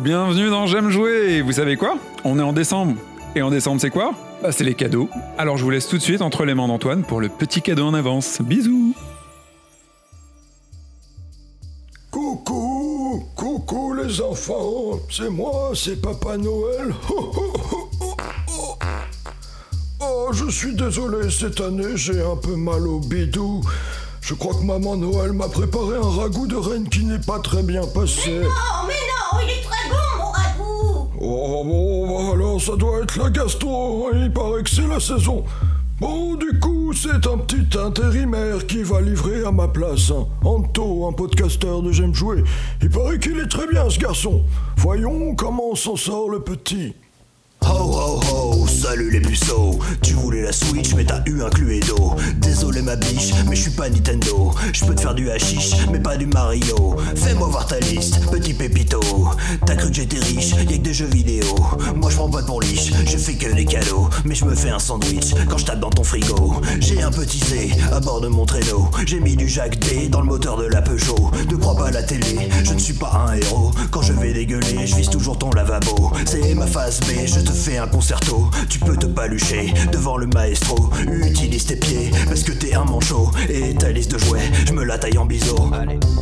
bienvenue dans J'aime jouer. Vous savez quoi? On est en décembre. Et en décembre, c'est quoi? Bah, c'est les cadeaux. Alors je vous laisse tout de suite entre les mains d'Antoine pour le petit cadeau en avance. Bisous. Coucou, coucou les enfants, c'est moi, c'est Papa Noël. Oh, je suis désolé, cette année j'ai un peu mal au bidou. Je crois que Maman Noël m'a préparé un ragoût de reine qui n'est pas très bien passé. Non, mais non, il est très bon, mon ragoût Oh bon, alors ça doit être la gastro, il paraît que c'est la saison. Bon, du coup, c'est un petit intérimaire qui va livrer à ma place. hein. Anto, un podcasteur de J'aime jouer. Il paraît qu'il est très bien ce garçon. Voyons comment s'en sort le petit. Salut les puceaux. Tu voulais la Switch mais t'as eu un Cluedo. Désolé ma biche, mais je suis pas Nintendo. Je peux te faire du hashish, mais pas du Mario. Fais-moi voir ta liste, petit pépito. T'as cru que j'étais riche, y'a que des jeux vidéo. Moi je prends pas pour liche, je fais que des cadeaux. Mais je me fais un sandwich quand je tape dans ton frigo. J'ai un petit C à bord de mon traîneau. J'ai mis du Jacques D dans le moteur de la Peugeot. Ne crois pas à la télé, je ne suis pas un héros. Quand je vais dégueuler, je vise toujours ton lavabo. C'est ma phase B, je te fais un concerto Tu peux te palucher devant le maestro. Utilise tes pieds parce que t'es un manchot. Et ta liste de jouets, je me la taille en biseau.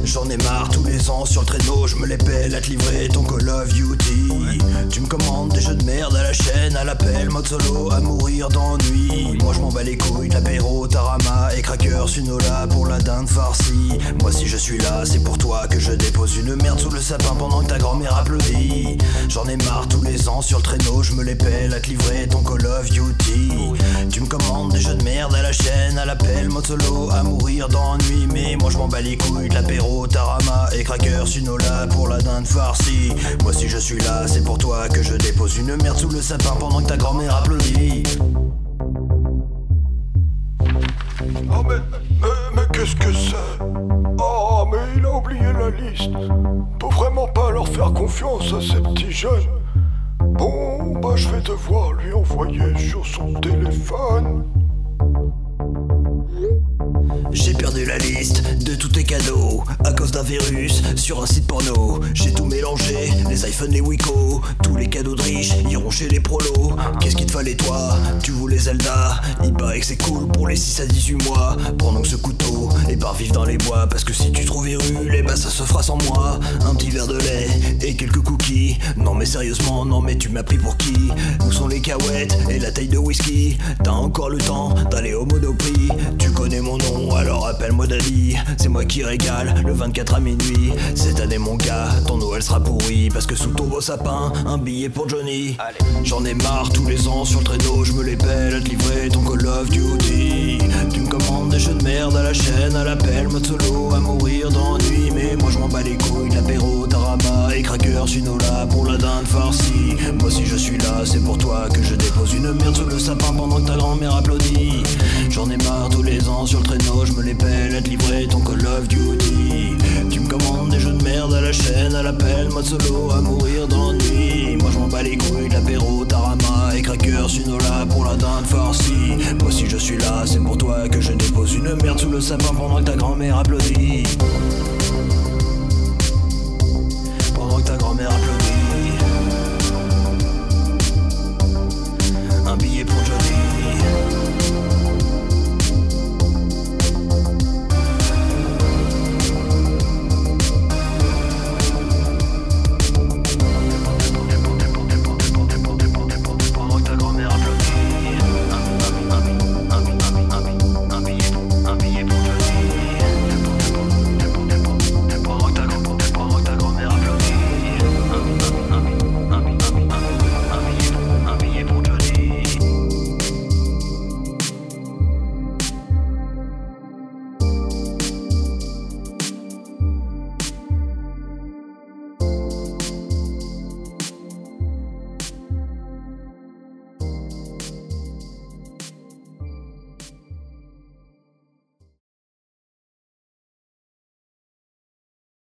J'en ai marre tous les ans sur le traîneau. Je me les pèle à te livrer ton Call of Duty. Tu me commandes des jeux de merde à la chaîne À l'appel, mode solo, à mourir d'ennui. Moi je m'en bats les couilles l'apéro, Tarama et Cracker Sunola pour la dinde farcie si je suis là, c'est pour toi que je dépose une merde sous le sapin Pendant que ta grand-mère applaudit J'en ai marre tous les ans sur le traîneau Je me les pèle à te livrer ton Call of Duty. Tu me commandes des jeux de merde à la chaîne À l'appel, mode solo, à mourir d'ennui. Mais moi je m'en bats les couilles de l'apéro, Tarama et Cracker Sunola pour la dinde farcie. Moi si je suis là, c'est pour toi que je dépose une merde sous le sapin Pendant que ta grand-mère applaudit qu'est-ce que c'est Oh mais il a oublié la liste. Faut vraiment pas leur faire confiance à ces petits jeunes. Bon, bah je vais devoir lui envoyer sur son téléphone. J'ai perdu la liste de tous tes cadeaux à cause d'un virus sur un site porno. J'ai tout mélangé, les iPhones, les Wiko, tous les cadeaux de riches iront chez les prolos. Qu'est-ce qu'il te fallait toi? Tu voulais Zelda? Il paraît que c'est cool pour les 6 à 18 mois. Prends donc ce couteau et pars vivre dans les bois parce que si tu trouves virule, eh bah ça se fera sans moi. Un petit verre de lait et quelques cookies. Non mais sérieusement, non mais tu m'as pris pour qui? Où sont les cahuètes et la taille de whisky? T'as encore le temps d'aller au Monoprix. Tu connais mon nom, alors appelle-moi Daddy. C'est moi qui régale le 24 à minuit. Cette année, mon gars, ton Noël sera pourri. Parce que sous ton beau sapin, un billet pour Johnny. J'en ai marre tous les ans sur le traîneau, je me les pèle à te livrer ton Call of Duty. Tu me commandes des jeux de merde à la chaîne, à l'appel, mode solo, à mourir d'ennui. Mais moi je m'en bats les couilles, l'apéro, Tarama et Cracker, Sunola pour la dinde farcie. Moi si je suis là, c'est pour toi que je dépose une merde sous le sapin pendant que ta grand-mère applaudit. J'en ai marre tous les ans sur le traîneau, mode solo, à mourir d'ennui. Moi je m'en bats les couilles, l'apéro, Tarama et Cracker, Sunola pour la dinde farcie. Moi si je suis là, c'est pour toi que je dépose une merde sous le sapin pendant que ta grand-mère applaudit.